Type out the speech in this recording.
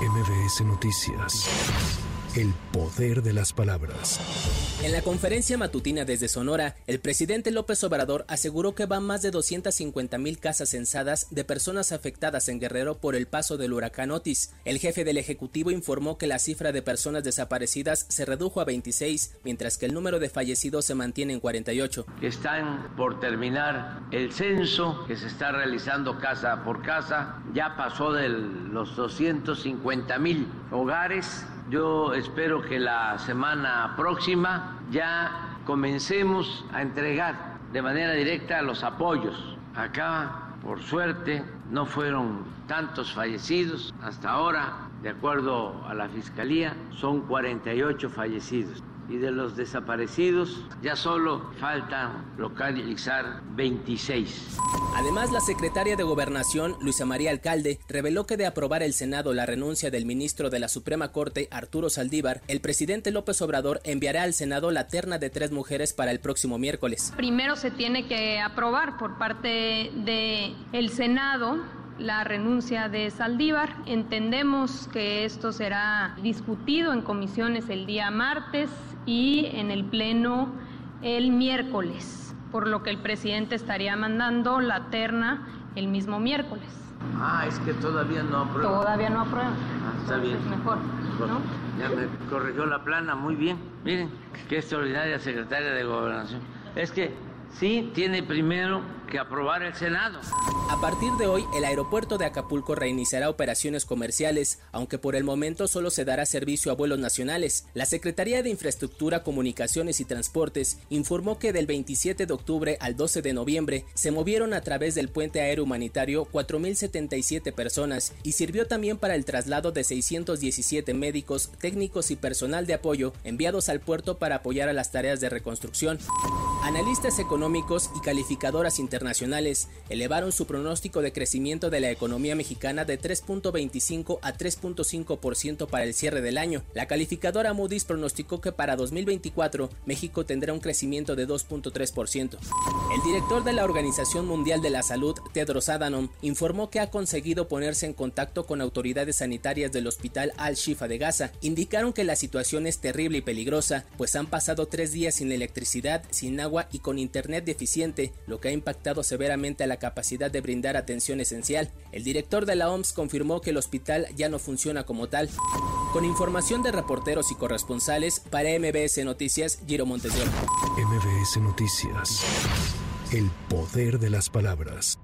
MBS Noticias. El poder de las palabras. En la conferencia matutina desde Sonora, el presidente López Obrador aseguró que van más de 250 mil casas censadas de personas afectadas en Guerrero por el paso del huracán Otis. El jefe del Ejecutivo informó que la cifra de personas desaparecidas se redujo a 26, mientras que el número de fallecidos se mantiene en 48. Están por terminar el censo que se está realizando casa por casa. Ya pasó de los 250 mil hogares yo espero que la semana próxima ya comencemos a entregar de manera directa los apoyos. Acá, por suerte, no fueron tantos fallecidos. Hasta ahora, de acuerdo a la Fiscalía, son 48 fallecidos y de los desaparecidos ya solo falta localizar 26. Además, la secretaria de Gobernación, Luisa María Alcalde, reveló que de aprobar el Senado la renuncia del ministro de la Suprema Corte, Arturo Saldívar, el presidente López Obrador enviará al Senado la terna de tres mujeres para el próximo miércoles. Primero se tiene que aprobar por parte del el Senado la renuncia de Saldívar. Entendemos que esto será discutido en comisiones el día martes y en el Pleno el miércoles, por lo que el presidente estaría mandando la terna el mismo miércoles. Ah, es que todavía no aprueba. Todavía no aprueba. Ah, está bien. Mejor, ¿no? Ya me corrigió la plana, muy bien. Miren, qué extraordinaria secretaria de Gobernación. Es que sí tiene primero que aprobar el Senado. A partir de hoy, el aeropuerto de Acapulco reiniciará operaciones comerciales, aunque por el momento solo se dará servicio a vuelos nacionales. La Secretaría de Infraestructura, Comunicaciones y Transportes informó que del 27 de octubre al 12 de noviembre se movieron a través del puente aéreo humanitario 4.077 personas y sirvió también para el traslado de 617 médicos, técnicos y personal de apoyo enviados al puerto para apoyar a las tareas de reconstrucción. Analistas económicos y calificadoras internacionales elevaron su pronóstico de crecimiento de la economía mexicana de 3.25 a 3.5% para el cierre del año. La calificadora Moody's pronosticó que para 2024 México tendrá un crecimiento de 2.3%. El director de la Organización Mundial de la Salud, Tedros Adhanom, informó que ha conseguido ponerse en contacto con autoridades sanitarias del Hospital Al-Shifa de Gaza. Indicaron que la situación es terrible y peligrosa, pues han pasado tres días sin electricidad, sin agua y con internet deficiente, lo que ha impactado severamente a la capacidad de brindar atención esencial. El director de la OMS confirmó que el hospital ya no funciona como tal. Con información de reporteros y corresponsales, para MBS Noticias, Giro Montes MBS Noticias. El poder de las palabras.